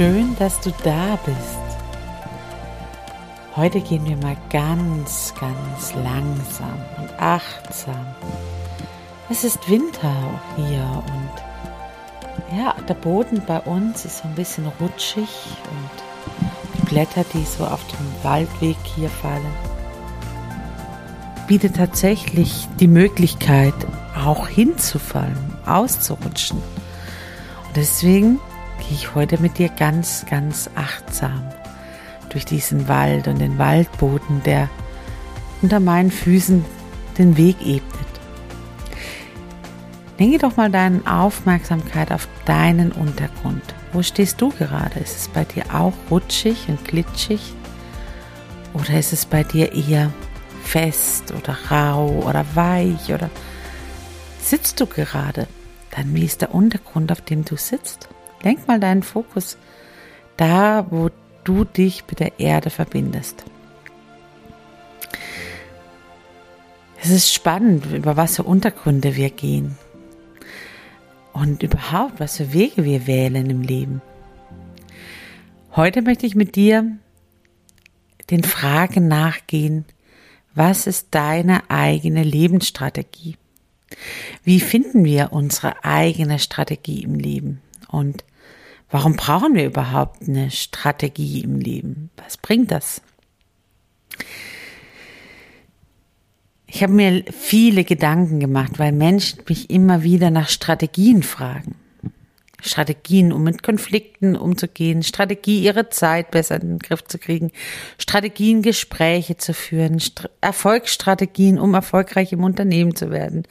Schön, dass du da bist. Heute gehen wir mal ganz, ganz langsam und achtsam. Es ist Winter hier und ja, der Boden bei uns ist so ein bisschen rutschig und die Blätter, die so auf dem Waldweg hier fallen, bietet tatsächlich die Möglichkeit, auch hinzufallen, auszurutschen. Und deswegen gehe ich heute mit dir ganz, ganz achtsam durch diesen Wald und den Waldboden, der unter meinen Füßen den Weg ebnet. Lenke doch mal deine Aufmerksamkeit auf deinen Untergrund. Wo stehst du gerade? Ist es bei dir auch rutschig und glitschig? Oder ist es bei dir eher fest oder rau oder weich? Oder sitzt du gerade? Dann wie ist der Untergrund, auf dem du sitzt? Lenk mal deinen Fokus da, wo du dich mit der Erde verbindest. Es ist spannend, über was für Untergründe wir gehen und überhaupt, was für Wege wir wählen im Leben. Heute möchte ich mit dir den Fragen nachgehen, was ist deine eigene Lebensstrategie? Wie finden wir unsere eigene Strategie im Leben? Und Warum brauchen wir überhaupt eine Strategie im Leben? Was bringt das? Ich habe mir viele Gedanken gemacht, weil Menschen mich immer wieder nach Strategien fragen. Strategien, um mit Konflikten umzugehen, Strategie, ihre Zeit besser in den Griff zu kriegen, Strategien, Gespräche zu führen, St Erfolgsstrategien, um erfolgreich im Unternehmen zu werden.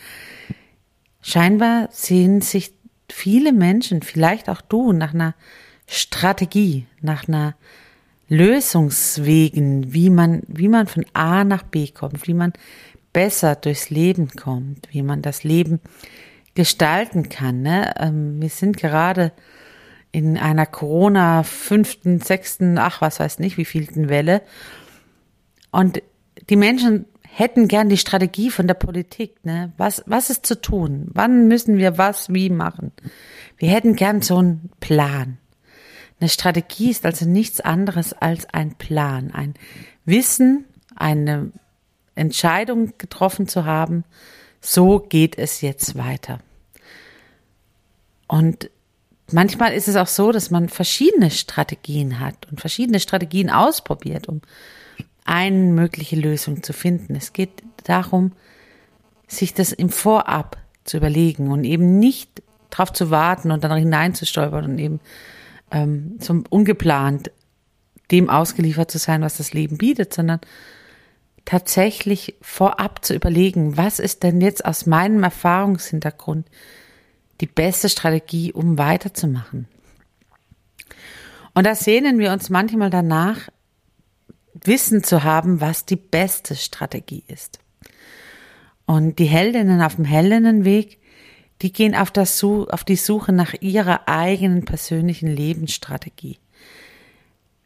Scheinbar sehen sich viele Menschen, vielleicht auch du, nach einer Strategie, nach einer Lösungswegen, wie man, wie man von A nach B kommt, wie man besser durchs Leben kommt, wie man das Leben gestalten kann. Ne? Ähm, wir sind gerade in einer Corona fünften, sechsten, ach was weiß nicht, wie vielten Welle. Und die Menschen hätten gern die Strategie von der Politik. Ne? Was, was ist zu tun? Wann müssen wir was wie machen? Wir hätten gern so einen Plan. Eine Strategie ist also nichts anderes als ein Plan, ein Wissen, eine Entscheidung getroffen zu haben. So geht es jetzt weiter. Und manchmal ist es auch so, dass man verschiedene Strategien hat und verschiedene Strategien ausprobiert, um eine mögliche Lösung zu finden. Es geht darum, sich das im Vorab zu überlegen und eben nicht darauf zu warten und dann hineinzustolpern und eben ähm, zum ungeplant dem ausgeliefert zu sein, was das Leben bietet, sondern tatsächlich vorab zu überlegen, was ist denn jetzt aus meinem Erfahrungshintergrund die beste Strategie, um weiterzumachen. Und da sehnen wir uns manchmal danach, Wissen zu haben, was die beste Strategie ist. Und die Heldinnen auf dem Heldinnenweg, die gehen auf, das, auf die Suche nach ihrer eigenen persönlichen Lebensstrategie,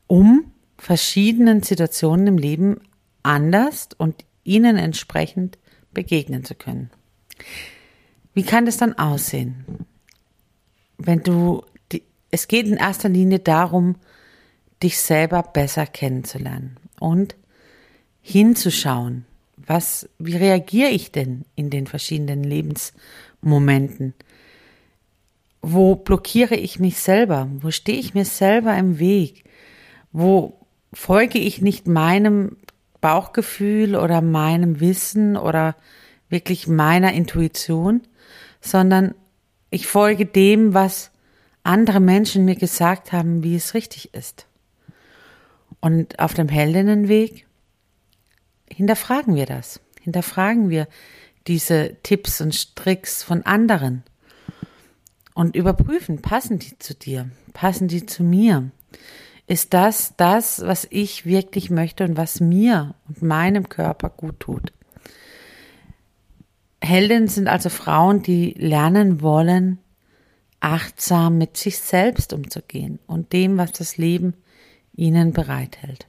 um verschiedenen Situationen im Leben anders und ihnen entsprechend begegnen zu können. Wie kann das dann aussehen? Wenn du, die, es geht in erster Linie darum, dich selber besser kennenzulernen und hinzuschauen, was, wie reagiere ich denn in den verschiedenen Momenten? Wo blockiere ich mich selber? Wo stehe ich mir selber im Weg? Wo folge ich nicht meinem Bauchgefühl oder meinem Wissen oder wirklich meiner Intuition, sondern ich folge dem, was andere Menschen mir gesagt haben, wie es richtig ist. Und auf dem Heldinnenweg hinterfragen wir das. Hinterfragen wir diese Tipps und Tricks von anderen und überprüfen, passen die zu dir? Passen die zu mir? Ist das das, was ich wirklich möchte und was mir und meinem Körper gut tut? Heldinnen sind also Frauen, die lernen wollen, achtsam mit sich selbst umzugehen und dem, was das Leben ihnen bereithält.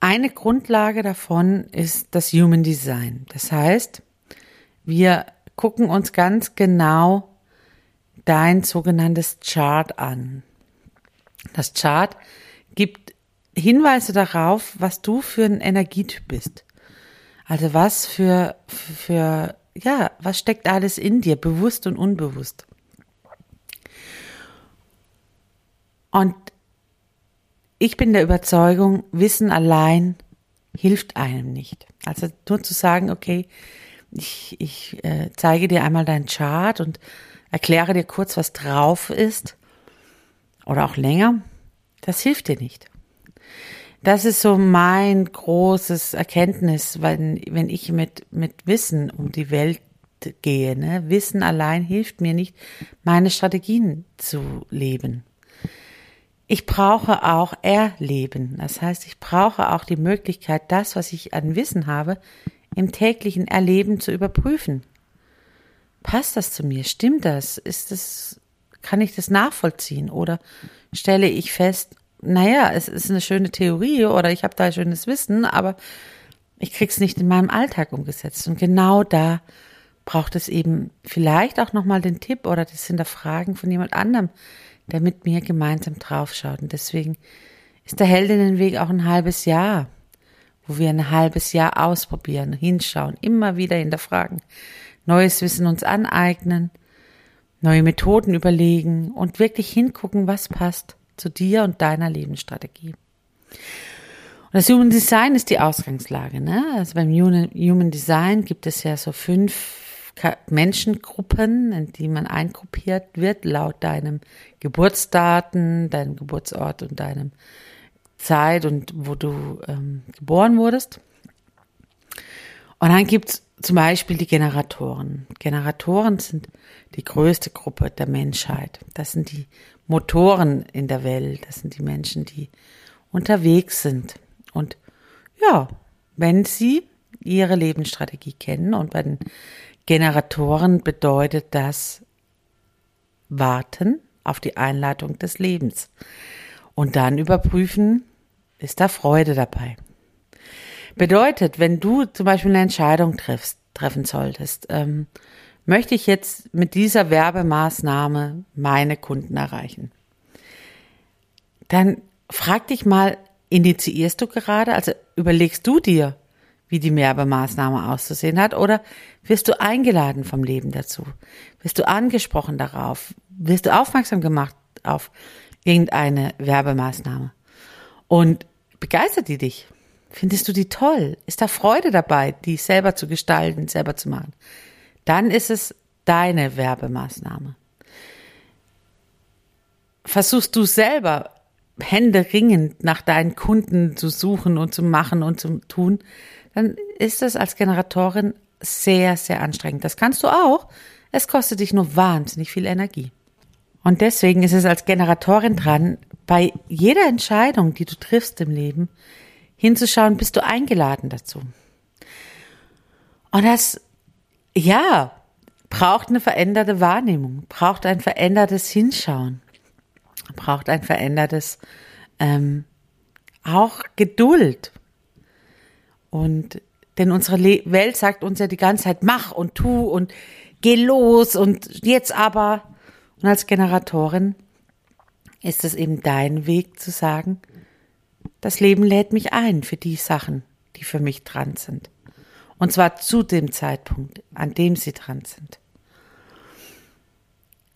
Eine Grundlage davon ist das Human Design. Das heißt, wir gucken uns ganz genau dein sogenanntes Chart an. Das Chart gibt Hinweise darauf, was du für ein Energietyp bist. Also was für, für, ja, was steckt alles in dir, bewusst und unbewusst. Und ich bin der Überzeugung, Wissen allein hilft einem nicht. Also nur zu sagen, okay, ich, ich äh, zeige dir einmal deinen Chart und erkläre dir kurz, was drauf ist oder auch länger, das hilft dir nicht. Das ist so mein großes Erkenntnis, wenn, wenn ich mit, mit Wissen um die Welt gehe. Ne? Wissen allein hilft mir nicht, meine Strategien zu leben ich brauche auch Erleben. Das heißt, ich brauche auch die Möglichkeit, das, was ich an Wissen habe, im täglichen Erleben zu überprüfen. Passt das zu mir? Stimmt das? Ist das, kann ich das nachvollziehen? Oder stelle ich fest, naja, es ist eine schöne Theorie oder ich habe da schönes Wissen, aber ich krieg's nicht in meinem Alltag umgesetzt. Und genau da braucht es eben vielleicht auch nochmal den Tipp oder das Hinterfragen von jemand anderem, der mit mir gemeinsam draufschaut. Und deswegen ist der Heldinnenweg auch ein halbes Jahr, wo wir ein halbes Jahr ausprobieren, hinschauen, immer wieder hinterfragen, neues Wissen uns aneignen, neue Methoden überlegen und wirklich hingucken, was passt zu dir und deiner Lebensstrategie. Und das Human Design ist die Ausgangslage. Ne? Also beim Human Design gibt es ja so fünf Menschengruppen, in die man eingruppiert wird, laut deinem Geburtsdaten, deinem Geburtsort und deinem Zeit und wo du ähm, geboren wurdest. Und dann gibt's zum Beispiel die Generatoren. Generatoren sind die größte Gruppe der Menschheit. Das sind die Motoren in der Welt. Das sind die Menschen, die unterwegs sind. Und ja, wenn sie ihre Lebensstrategie kennen und bei den Generatoren bedeutet das warten auf die Einleitung des Lebens. Und dann überprüfen, ist da Freude dabei. Bedeutet, wenn du zum Beispiel eine Entscheidung triffst, treffen solltest, ähm, möchte ich jetzt mit dieser Werbemaßnahme meine Kunden erreichen, dann frag dich mal, initiierst du gerade, also überlegst du dir, wie die Werbemaßnahme auszusehen hat? Oder wirst du eingeladen vom Leben dazu? Wirst du angesprochen darauf? Wirst du aufmerksam gemacht auf irgendeine Werbemaßnahme? Und begeistert die dich? Findest du die toll? Ist da Freude dabei, die selber zu gestalten, selber zu machen? Dann ist es deine Werbemaßnahme. Versuchst du selber händeringend nach deinen Kunden zu suchen und zu machen und zu tun, dann ist es als Generatorin sehr, sehr anstrengend. Das kannst du auch. Es kostet dich nur wahnsinnig viel Energie. Und deswegen ist es als Generatorin dran, bei jeder Entscheidung, die du triffst im Leben, hinzuschauen, bist du eingeladen dazu. Und das, ja, braucht eine veränderte Wahrnehmung, braucht ein verändertes Hinschauen, braucht ein verändertes, ähm, auch Geduld, und denn unsere Le Welt sagt uns ja die ganze Zeit, mach und tu und geh los und jetzt aber. Und als Generatorin ist es eben dein Weg zu sagen, das Leben lädt mich ein für die Sachen, die für mich dran sind. Und zwar zu dem Zeitpunkt, an dem sie dran sind.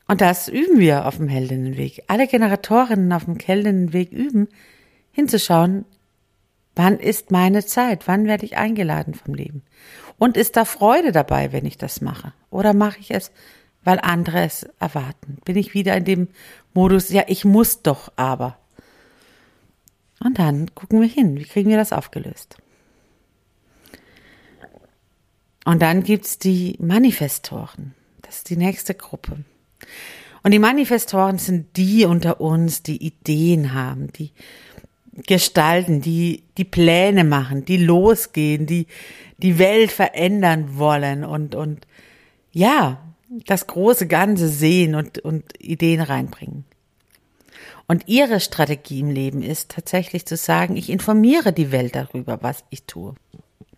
Und das üben wir auf dem Heldinnenweg. Alle Generatorinnen auf dem Heldinnenweg üben, hinzuschauen, wann ist meine Zeit, wann werde ich eingeladen vom Leben. Und ist da Freude dabei, wenn ich das mache? Oder mache ich es, weil andere es erwarten? Bin ich wieder in dem Modus, ja, ich muss doch aber. Und dann gucken wir hin, wie kriegen wir das aufgelöst? Und dann gibt's die Manifestoren. Das ist die nächste Gruppe. Und die Manifestoren sind die unter uns, die Ideen haben, die gestalten, die die Pläne machen, die losgehen, die die Welt verändern wollen und und ja, das große Ganze sehen und und Ideen reinbringen. Und ihre Strategie im Leben ist tatsächlich zu sagen, ich informiere die Welt darüber, was ich tue.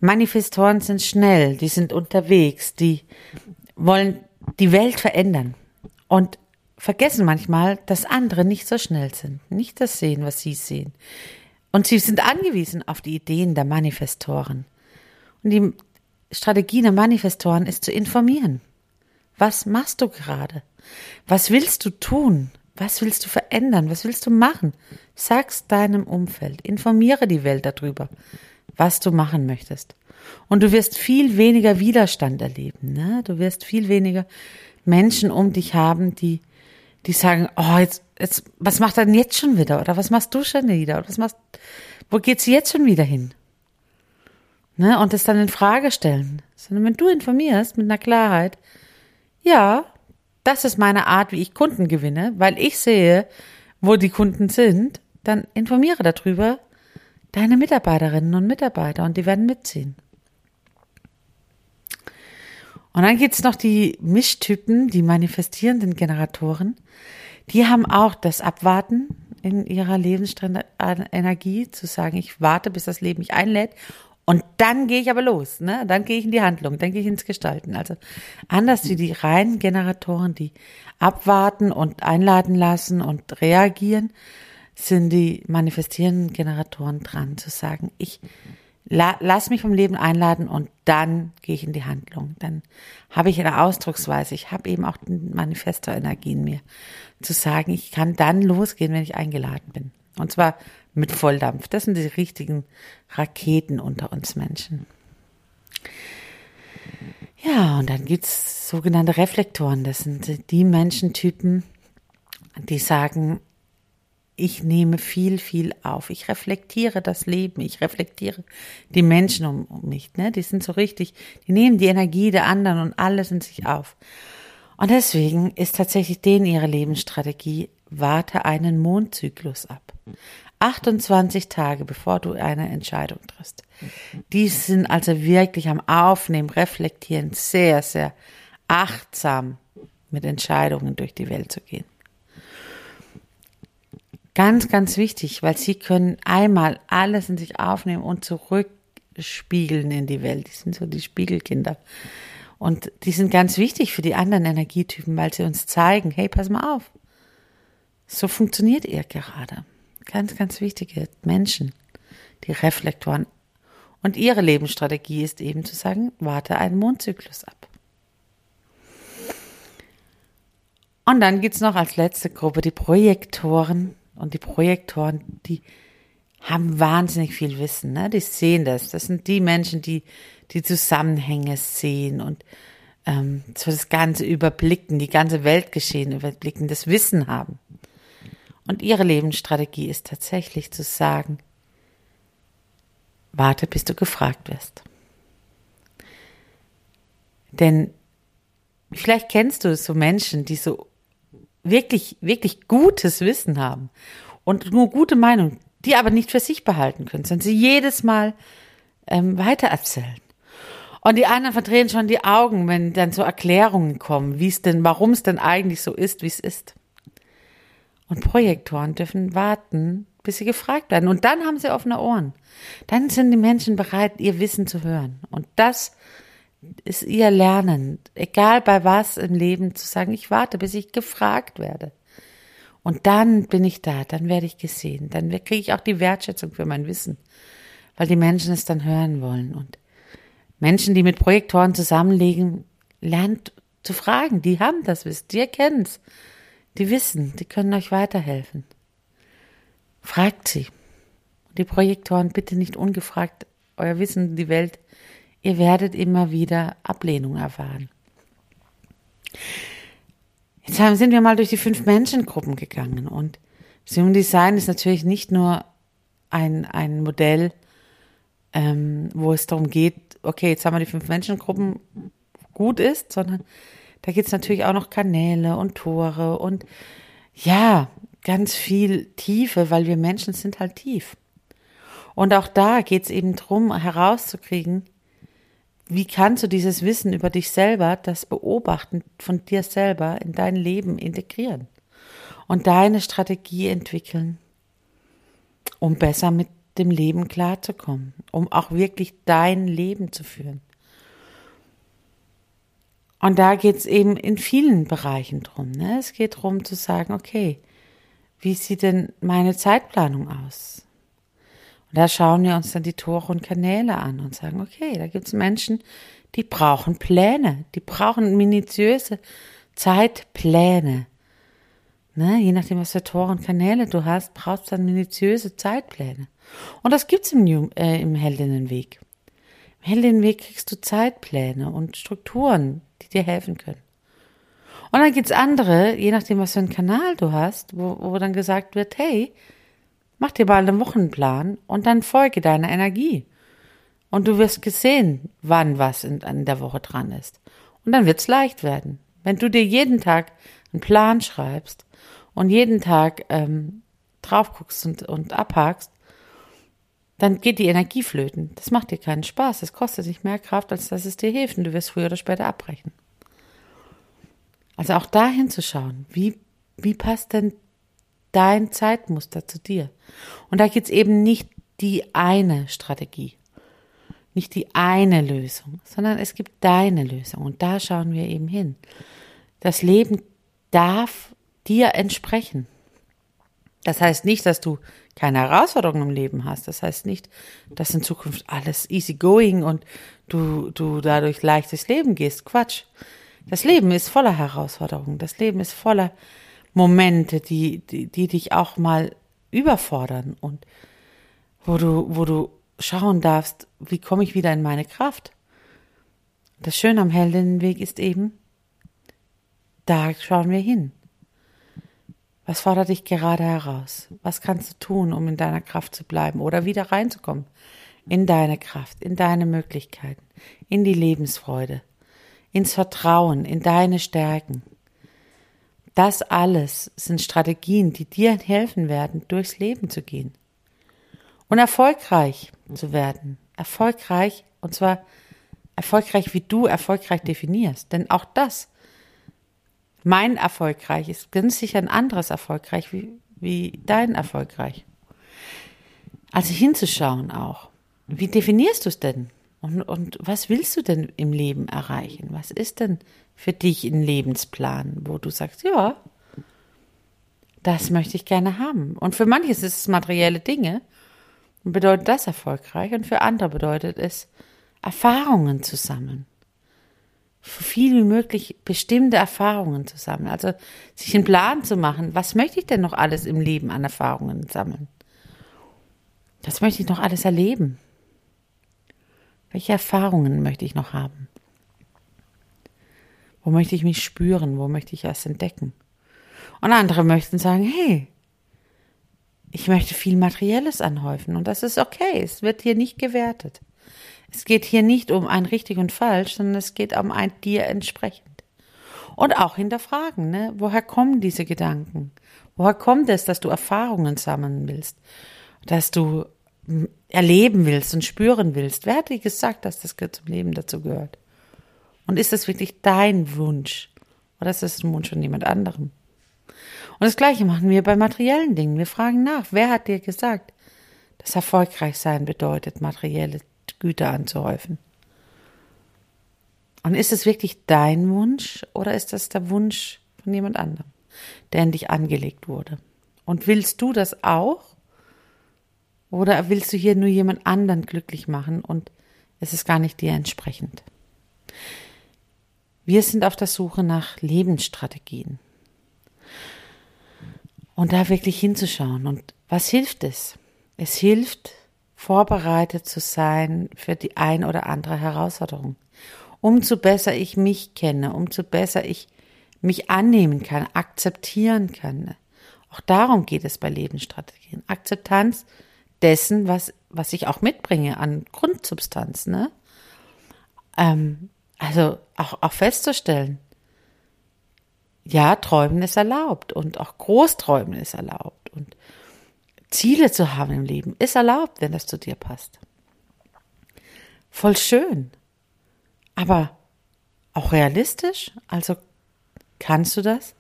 Manifestoren sind schnell, die sind unterwegs, die wollen die Welt verändern und vergessen manchmal, dass andere nicht so schnell sind, nicht das sehen, was sie sehen. Und sie sind angewiesen auf die Ideen der Manifestoren. Und die Strategie der Manifestoren ist zu informieren. Was machst du gerade? Was willst du tun? Was willst du verändern? Was willst du machen? Sag's deinem Umfeld. Informiere die Welt darüber, was du machen möchtest. Und du wirst viel weniger Widerstand erleben. Ne? Du wirst viel weniger Menschen um dich haben, die, die sagen, oh, jetzt, jetzt, was macht er denn jetzt schon wieder? Oder was machst du schon wieder? Oder was machst, wo geht's jetzt schon wieder hin? Ne? Und das dann in Frage stellen. Sondern wenn du informierst mit einer Klarheit, ja, das ist meine Art, wie ich Kunden gewinne, weil ich sehe, wo die Kunden sind, dann informiere darüber deine Mitarbeiterinnen und Mitarbeiter und die werden mitziehen. Und dann gibt's noch die Mischtypen, die manifestierenden Generatoren. Die haben auch das Abwarten in ihrer Lebensenergie, zu sagen, ich warte, bis das Leben mich einlädt und dann gehe ich aber los, ne? Dann gehe ich in die Handlung, dann gehe ich ins Gestalten. Also anders wie die reinen Generatoren, die abwarten und einladen lassen und reagieren, sind die manifestierenden Generatoren dran zu sagen, ich la, lass mich vom Leben einladen und dann gehe ich in die Handlung. Dann habe ich eine Ausdrucksweise. Ich habe eben auch Manifesto-Energie in mir, zu sagen, ich kann dann losgehen, wenn ich eingeladen bin. Und zwar mit Volldampf. Das sind die richtigen Raketen unter uns Menschen. Ja, und dann gibt's sogenannte Reflektoren. Das sind die Menschentypen, die sagen, ich nehme viel, viel auf. Ich reflektiere das Leben. Ich reflektiere die Menschen um, um mich. Ne? Die sind so richtig, die nehmen die Energie der anderen und alles in sich auf. Und deswegen ist tatsächlich denen ihre Lebensstrategie, warte einen Mondzyklus ab. 28 Tage, bevor du eine Entscheidung triffst. Die sind also wirklich am Aufnehmen, reflektieren, sehr, sehr achtsam mit Entscheidungen durch die Welt zu gehen. Ganz, ganz wichtig, weil sie können einmal alles in sich aufnehmen und zurückspiegeln in die Welt. Die sind so die Spiegelkinder. Und die sind ganz wichtig für die anderen Energietypen, weil sie uns zeigen, hey, pass mal auf. So funktioniert ihr gerade. Ganz, ganz wichtige Menschen, die Reflektoren. Und ihre Lebensstrategie ist eben zu sagen, warte einen Mondzyklus ab. Und dann gibt's noch als letzte Gruppe die Projektoren, und die Projektoren, die haben wahnsinnig viel Wissen, ne? Die sehen das. Das sind die Menschen, die die Zusammenhänge sehen und ähm, so das Ganze überblicken, die ganze Weltgeschehen überblicken, das Wissen haben. Und ihre Lebensstrategie ist tatsächlich zu sagen, warte, bis du gefragt wirst. Denn vielleicht kennst du so Menschen, die so wirklich, wirklich gutes Wissen haben und nur gute Meinung, die aber nicht für sich behalten können, sondern sie jedes Mal ähm, weitererzählen. Und die anderen verdrehen schon die Augen, wenn dann so Erklärungen kommen, wie es denn, warum es denn eigentlich so ist, wie es ist. Und Projektoren dürfen warten, bis sie gefragt werden. Und dann haben sie offene Ohren. Dann sind die Menschen bereit, ihr Wissen zu hören. Und das ist ihr Lernen, egal bei was im Leben, zu sagen, ich warte, bis ich gefragt werde. Und dann bin ich da, dann werde ich gesehen, dann kriege ich auch die Wertschätzung für mein Wissen, weil die Menschen es dann hören wollen. Und Menschen, die mit Projektoren zusammenlegen, lernt zu fragen. Die haben das Wissen, die erkennen es. Die wissen, die können euch weiterhelfen. Fragt sie. Die Projektoren bitte nicht ungefragt euer Wissen in die Welt. Ihr werdet immer wieder Ablehnung erfahren. Jetzt sind wir mal durch die fünf Menschengruppen gegangen und Human Design ist natürlich nicht nur ein, ein Modell, ähm, wo es darum geht, okay, jetzt haben wir die fünf Menschengruppen gut ist, sondern da gibt es natürlich auch noch Kanäle und Tore und ja, ganz viel Tiefe, weil wir Menschen sind halt tief. Und auch da geht es eben darum, herauszukriegen, wie kannst du dieses Wissen über dich selber, das Beobachten von dir selber in dein Leben integrieren und deine Strategie entwickeln, um besser mit dem Leben klarzukommen, um auch wirklich dein Leben zu führen. Und da geht es eben in vielen Bereichen drum. Ne? Es geht darum zu sagen, okay, wie sieht denn meine Zeitplanung aus? Und da schauen wir uns dann die Tore und Kanäle an und sagen, okay, da gibt es Menschen, die brauchen Pläne, die brauchen minutiöse Zeitpläne. Ne? Je nachdem, was für Tore und Kanäle du hast, brauchst du dann minutiöse Zeitpläne. Und das gibt's im, äh, im Heldinnenweg. Im Heldinnenweg kriegst du Zeitpläne und Strukturen, die dir helfen können. Und dann gibt's andere, je nachdem, was für einen Kanal du hast, wo, wo dann gesagt wird, hey, Mach dir mal einen Wochenplan und dann folge deiner Energie. Und du wirst gesehen, wann was in, in der Woche dran ist. Und dann wird's leicht werden. Wenn du dir jeden Tag einen Plan schreibst und jeden Tag ähm, drauf guckst und, und abhakst, dann geht die Energie flöten. Das macht dir keinen Spaß. Das kostet dich mehr Kraft, als dass es dir hilft. Und du wirst früher oder später abbrechen. Also auch da hinzuschauen, wie, wie passt denn dein Zeitmuster zu dir. Und da gibt's eben nicht die eine Strategie, nicht die eine Lösung, sondern es gibt deine Lösung. Und da schauen wir eben hin. Das Leben darf dir entsprechen. Das heißt nicht, dass du keine Herausforderungen im Leben hast. Das heißt nicht, dass in Zukunft alles easy going und du, du dadurch leichtes Leben gehst. Quatsch. Das Leben ist voller Herausforderungen. Das Leben ist voller Momente, die, die, die dich auch mal überfordern und wo du, wo du schauen darfst, wie komme ich wieder in meine Kraft. Das Schöne am Heldinnenweg ist eben, da schauen wir hin. Was fordert dich gerade heraus? Was kannst du tun, um in deiner Kraft zu bleiben oder wieder reinzukommen? In deine Kraft, in deine Möglichkeiten, in die Lebensfreude, ins Vertrauen, in deine Stärken. Das alles sind Strategien, die dir helfen werden, durchs Leben zu gehen und erfolgreich zu werden. Erfolgreich, und zwar erfolgreich, wie du erfolgreich definierst. Denn auch das, mein erfolgreich, ist ganz sicher ein anderes erfolgreich wie, wie dein erfolgreich. Also hinzuschauen auch. Wie definierst du es denn? Und, und was willst du denn im Leben erreichen? Was ist denn für dich ein Lebensplan, wo du sagst, ja, das möchte ich gerne haben. Und für manches ist es materielle Dinge und bedeutet das erfolgreich und für andere bedeutet es Erfahrungen zu sammeln. Für viel wie möglich bestimmte Erfahrungen zu sammeln. Also sich einen Plan zu machen, was möchte ich denn noch alles im Leben an Erfahrungen sammeln? Was möchte ich noch alles erleben? Welche Erfahrungen möchte ich noch haben? Wo möchte ich mich spüren? Wo möchte ich erst entdecken? Und andere möchten sagen, hey, ich möchte viel Materielles anhäufen und das ist okay. Es wird hier nicht gewertet. Es geht hier nicht um ein richtig und falsch, sondern es geht um ein dir entsprechend. Und auch hinterfragen, ne? Woher kommen diese Gedanken? Woher kommt es, dass du Erfahrungen sammeln willst? Dass du erleben willst und spüren willst. Wer hat dir gesagt, dass das zum Leben dazu gehört? Und ist das wirklich dein Wunsch? Oder ist das ein Wunsch von jemand anderem? Und das Gleiche machen wir bei materiellen Dingen. Wir fragen nach, wer hat dir gesagt, dass erfolgreich sein bedeutet, materielle Güter anzuhäufen? Und ist es wirklich dein Wunsch oder ist das der Wunsch von jemand anderem, der in dich angelegt wurde? Und willst du das auch? Oder willst du hier nur jemand anderen glücklich machen und Es ist gar nicht dir entsprechend. Wir sind auf der Suche nach Lebensstrategien. Und da wirklich hinzuschauen. Und was hilft es? Es hilft, vorbereitet zu sein für die ein oder andere Herausforderung. Umso besser ich mich kenne, umso besser ich mich annehmen kann, akzeptieren kann. Auch darum geht es bei Lebensstrategien. Akzeptanz dessen, was, was ich auch mitbringe an Grundsubstanz. Ne? Ähm, also auch, auch festzustellen, ja, träumen ist erlaubt und auch Großträumen ist erlaubt und Ziele zu haben im Leben ist erlaubt, wenn das zu dir passt. Voll schön. Aber auch realistisch? Also kannst du das?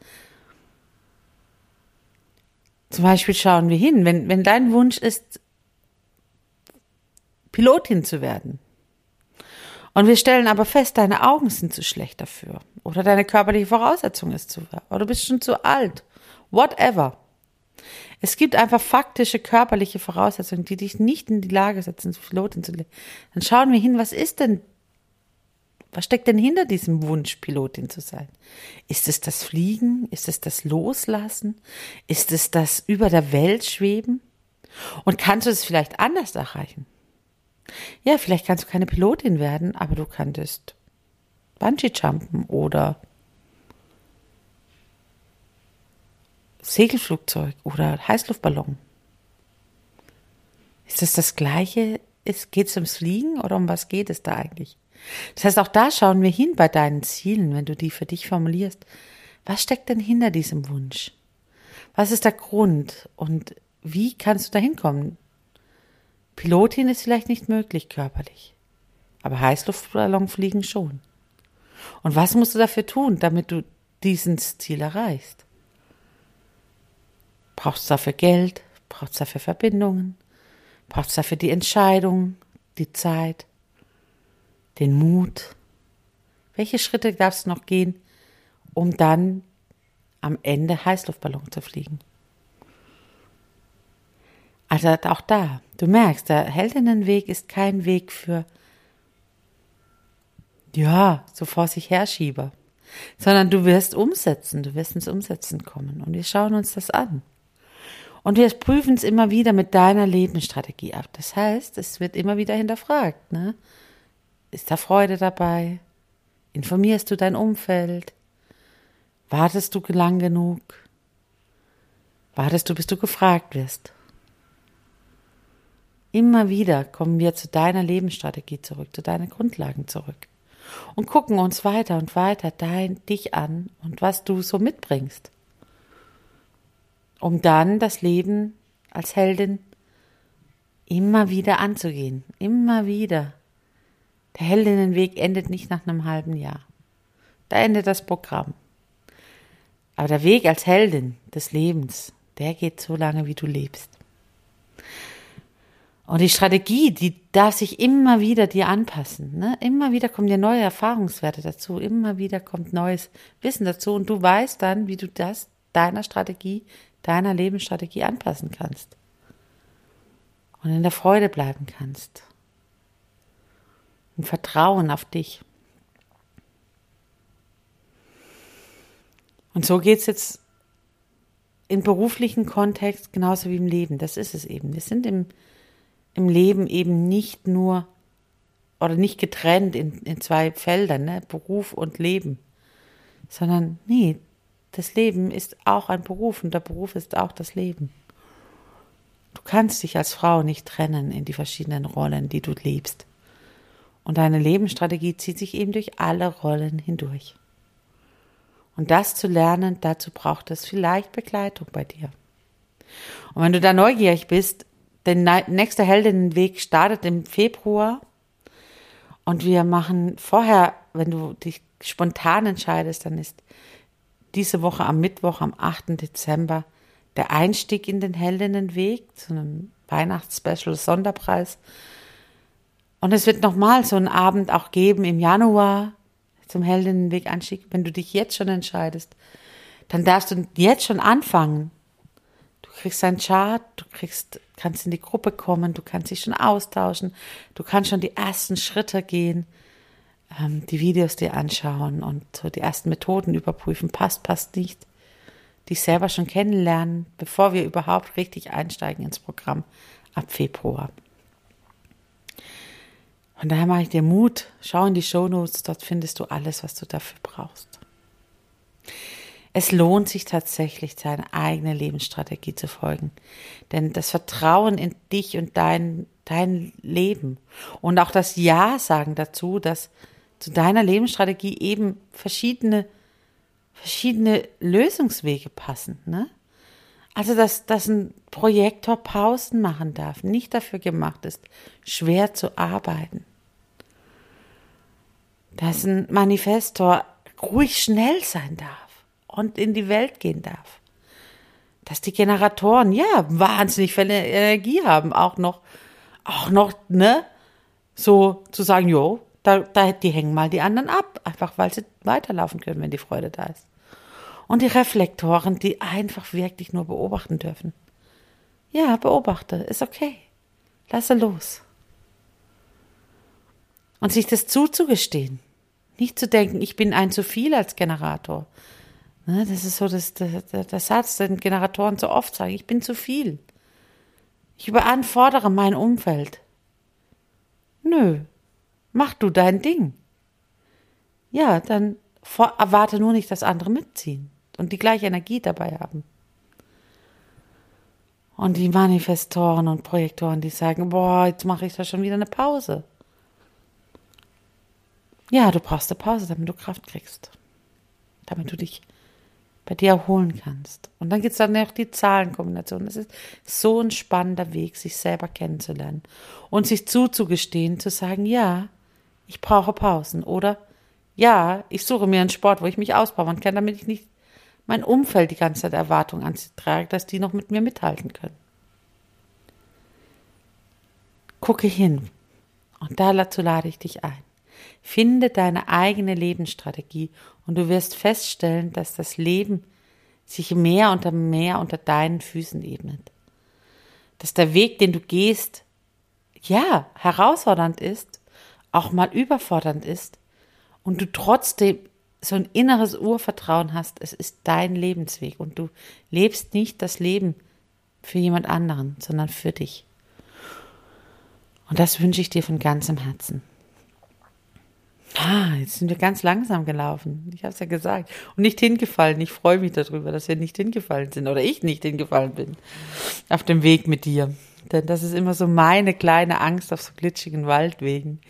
Zum Beispiel schauen wir hin, wenn, wenn dein Wunsch ist, Pilotin zu werden. Und wir stellen aber fest, deine Augen sind zu schlecht dafür. Oder deine körperliche Voraussetzung ist zu, oder du bist schon zu alt. Whatever. Es gibt einfach faktische körperliche Voraussetzungen, die dich nicht in die Lage setzen, Pilotin zu werden. Dann schauen wir hin, was ist denn was steckt denn hinter diesem Wunsch, Pilotin zu sein? Ist es das Fliegen? Ist es das Loslassen? Ist es das über der Welt schweben? Und kannst du es vielleicht anders erreichen? Ja, vielleicht kannst du keine Pilotin werden, aber du könntest Bungee-Jumpen oder Segelflugzeug oder Heißluftballon. Ist das das Gleiche? Geht es ums Fliegen oder um was geht es da eigentlich? Das heißt, auch da schauen wir hin bei deinen Zielen, wenn du die für dich formulierst. Was steckt denn hinter diesem Wunsch? Was ist der Grund und wie kannst du da hinkommen? Pilotin ist vielleicht nicht möglich körperlich, aber Heißluftballon fliegen schon. Und was musst du dafür tun, damit du dieses Ziel erreichst? Brauchst du dafür Geld? Brauchst du dafür Verbindungen? Brauchst du dafür die Entscheidung, die Zeit? den Mut. Welche Schritte darfst du noch gehen, um dann am Ende Heißluftballon zu fliegen? Also auch da, du merkst, der Heldinnenweg ist kein Weg für, ja, so vor sich herschieber, sondern du wirst umsetzen, du wirst ins Umsetzen kommen und wir schauen uns das an. Und wir prüfen es immer wieder mit deiner Lebensstrategie ab. Das heißt, es wird immer wieder hinterfragt. Ne? Ist da Freude dabei? Informierst du dein Umfeld? Wartest du lang genug? Wartest du, bis du gefragt wirst? Immer wieder kommen wir zu deiner Lebensstrategie zurück, zu deinen Grundlagen zurück und gucken uns weiter und weiter dein, dich an und was du so mitbringst, um dann das Leben als Heldin immer wieder anzugehen, immer wieder der Heldinnenweg endet nicht nach einem halben Jahr. Da endet das Programm. Aber der Weg als Heldin des Lebens, der geht so lange, wie du lebst. Und die Strategie, die darf sich immer wieder dir anpassen. Ne? Immer wieder kommen dir neue Erfahrungswerte dazu, immer wieder kommt neues Wissen dazu und du weißt dann, wie du das deiner Strategie, deiner Lebensstrategie anpassen kannst. Und in der Freude bleiben kannst und Vertrauen auf dich. Und so geht es jetzt im beruflichen Kontext genauso wie im Leben. Das ist es eben. Wir sind im, im Leben eben nicht nur oder nicht getrennt in, in zwei Feldern, ne? Beruf und Leben, sondern nee, das Leben ist auch ein Beruf und der Beruf ist auch das Leben. Du kannst dich als Frau nicht trennen in die verschiedenen Rollen, die du lebst. Und deine Lebensstrategie zieht sich eben durch alle Rollen hindurch. Und das zu lernen, dazu braucht es vielleicht Begleitung bei dir. Und wenn du da neugierig bist, der nächste Heldinnenweg startet im Februar und wir machen vorher, wenn du dich spontan entscheidest, dann ist diese Woche am Mittwoch, am 8. Dezember, der Einstieg in den Heldinnenweg zu einem Weihnachtsspecial Sonderpreis und es wird nochmal so einen Abend auch geben im Januar zum Heldinnenweg-Anstieg. Wenn du dich jetzt schon entscheidest, dann darfst du jetzt schon anfangen. Du kriegst einen Chart, du kriegst, kannst in die Gruppe kommen, du kannst dich schon austauschen, du kannst schon die ersten Schritte gehen, ähm, die Videos dir anschauen und so die ersten Methoden überprüfen, passt, passt nicht, dich selber schon kennenlernen, bevor wir überhaupt richtig einsteigen ins Programm ab Februar. Von daher mache ich dir Mut, schau in die Shownotes, dort findest du alles, was du dafür brauchst. Es lohnt sich tatsächlich, seine eigene Lebensstrategie zu folgen. Denn das Vertrauen in dich und dein, dein Leben und auch das Ja sagen dazu, dass zu deiner Lebensstrategie eben verschiedene, verschiedene Lösungswege passen. Ne? Also, dass, dass ein Projektor Pausen machen darf, nicht dafür gemacht ist, schwer zu arbeiten. Dass ein Manifestor ruhig schnell sein darf und in die Welt gehen darf. Dass die Generatoren, ja, wahnsinnig viel Energie haben, auch noch, auch noch, ne, so zu sagen, jo, da, da, die hängen mal die anderen ab, einfach weil sie weiterlaufen können, wenn die Freude da ist. Und die Reflektoren, die einfach wirklich nur beobachten dürfen. Ja, beobachte, ist okay. Lasse los. Und sich das zuzugestehen. Nicht zu denken, ich bin ein zu viel als Generator, Ne, das ist so das, der, der Satz, den Generatoren so oft sagen, ich bin zu viel. Ich überanfordere mein Umfeld. Nö, mach du dein Ding. Ja, dann erwarte nur nicht, dass andere mitziehen und die gleiche Energie dabei haben. Und die Manifestoren und Projektoren, die sagen, boah, jetzt mache ich da schon wieder eine Pause. Ja, du brauchst eine Pause, damit du Kraft kriegst. Damit du dich bei dir erholen kannst. Und dann gibt es dann noch die Zahlenkombination. Das ist so ein spannender Weg, sich selber kennenzulernen und sich zuzugestehen, zu sagen, ja, ich brauche Pausen oder ja, ich suche mir einen Sport, wo ich mich auspowern kann, damit ich nicht mein Umfeld die ganze Zeit Erwartungen antrage, dass die noch mit mir mithalten können. Gucke hin und dazu lade ich dich ein. Finde deine eigene Lebensstrategie und du wirst feststellen, dass das Leben sich mehr und mehr unter deinen Füßen ebnet. Dass der Weg, den du gehst, ja, herausfordernd ist, auch mal überfordernd ist und du trotzdem so ein inneres Urvertrauen hast, es ist dein Lebensweg und du lebst nicht das Leben für jemand anderen, sondern für dich. Und das wünsche ich dir von ganzem Herzen. Ah, jetzt sind wir ganz langsam gelaufen. Ich habe es ja gesagt. Und nicht hingefallen. Ich freue mich darüber, dass wir nicht hingefallen sind oder ich nicht hingefallen bin auf dem Weg mit dir. Denn das ist immer so meine kleine Angst auf so glitschigen Waldwegen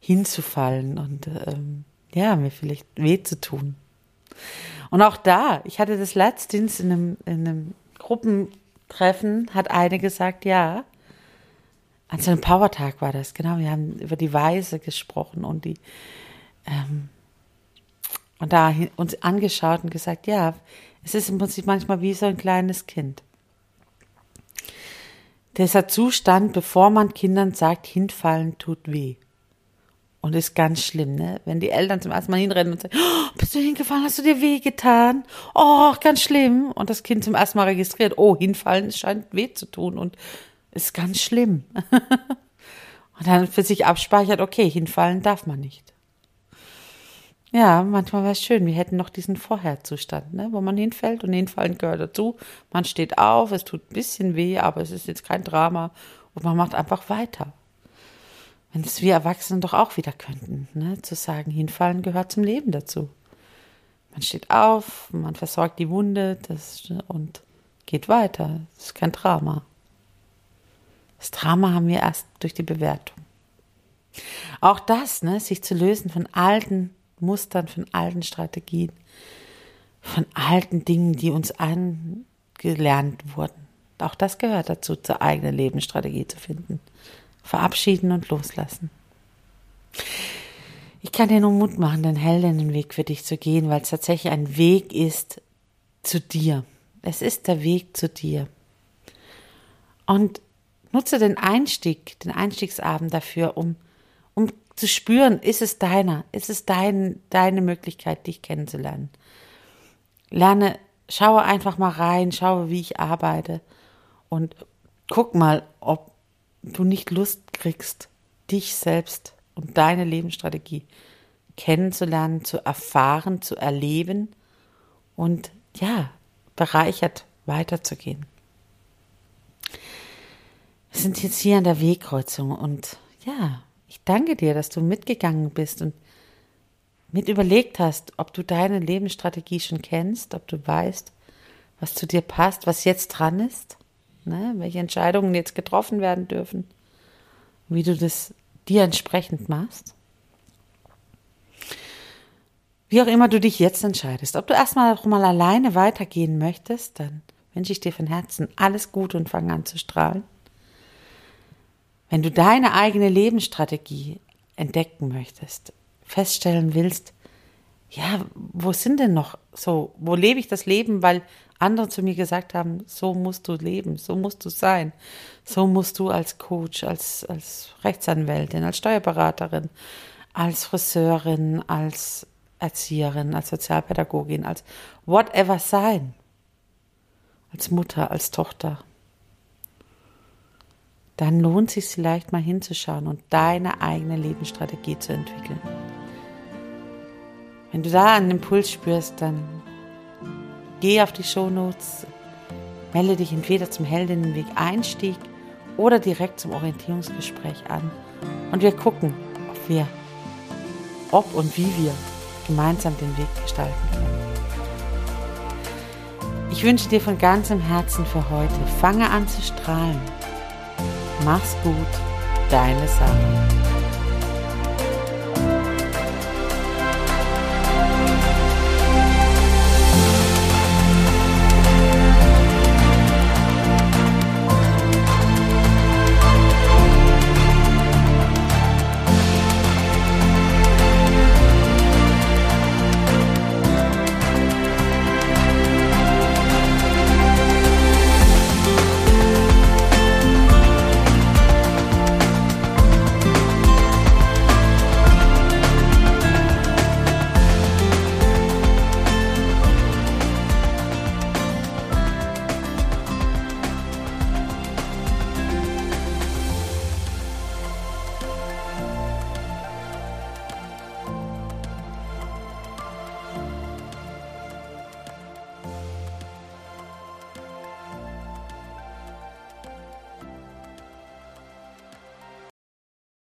hinzufallen und ähm, ja, mir vielleicht weh zu tun. Und auch da, ich hatte das letztens in einem, in einem Gruppentreffen, hat eine gesagt, ja, an so einem Powertag war das, genau, wir haben über die Weise gesprochen und die ähm, und da uns angeschaut und gesagt, ja, es ist im Prinzip manchmal wie so ein kleines Kind. Dieser Zustand, bevor man Kindern sagt, hinfallen tut weh. Und ist ganz schlimm, ne? Wenn die Eltern zum ersten Mal hinrennen und sagen, oh, bist du hingefallen, hast du dir weh getan? Oh, ganz schlimm. Und das Kind zum ersten Mal registriert, oh, hinfallen, scheint weh zu tun und ist ganz schlimm. und dann für sich abspeichert, okay, hinfallen darf man nicht. Ja, manchmal wäre es schön, wir hätten noch diesen Vorherzustand, ne, wo man hinfällt und hinfallen gehört dazu. Man steht auf, es tut ein bisschen weh, aber es ist jetzt kein Drama und man macht einfach weiter. Wenn es wir Erwachsene doch auch wieder könnten, ne, zu sagen, hinfallen gehört zum Leben dazu. Man steht auf, man versorgt die Wunde das, und geht weiter. Das ist kein Drama. Das Drama haben wir erst durch die Bewertung. Auch das, ne, sich zu lösen von alten Mustern, von alten Strategien, von alten Dingen, die uns angelernt wurden. Auch das gehört dazu, zur eigenen Lebensstrategie zu finden. Verabschieden und loslassen. Ich kann dir nur Mut machen, den Heldinnenweg für dich zu gehen, weil es tatsächlich ein Weg ist zu dir. Es ist der Weg zu dir. Und nutze den Einstieg, den Einstiegsabend dafür, um zu spüren, ist es deiner, ist es dein, deine Möglichkeit, dich kennenzulernen. Lerne, schaue einfach mal rein, schaue, wie ich arbeite Und guck mal, ob du nicht Lust kriegst, dich selbst und deine Lebensstrategie kennenzulernen, zu erfahren, zu erleben und ja, bereichert weiterzugehen. Wir sind jetzt hier an der Wegkreuzung und ja, ich danke dir, dass du mitgegangen bist und mit überlegt hast, ob du deine Lebensstrategie schon kennst, ob du weißt, was zu dir passt, was jetzt dran ist, ne, welche Entscheidungen jetzt getroffen werden dürfen, wie du das dir entsprechend machst. Wie auch immer du dich jetzt entscheidest, ob du erstmal auch mal alleine weitergehen möchtest, dann wünsche ich dir von Herzen alles Gute und fang an zu strahlen. Wenn du deine eigene Lebensstrategie entdecken möchtest, feststellen willst, ja, wo sind denn noch so, wo lebe ich das Leben, weil andere zu mir gesagt haben, so musst du leben, so musst du sein, so musst du als Coach, als, als Rechtsanwältin, als Steuerberaterin, als Friseurin, als Erzieherin, als Sozialpädagogin, als whatever sein, als Mutter, als Tochter. Dann lohnt es sich vielleicht mal hinzuschauen und deine eigene Lebensstrategie zu entwickeln. Wenn du da einen Impuls spürst, dann geh auf die Shownotes, melde dich entweder zum Heldinnenweg Einstieg oder direkt zum Orientierungsgespräch an und wir gucken, ob wir, ob und wie wir gemeinsam den Weg gestalten können. Ich wünsche dir von ganzem Herzen für heute, fange an zu strahlen. Mach's gut, deine Sarah.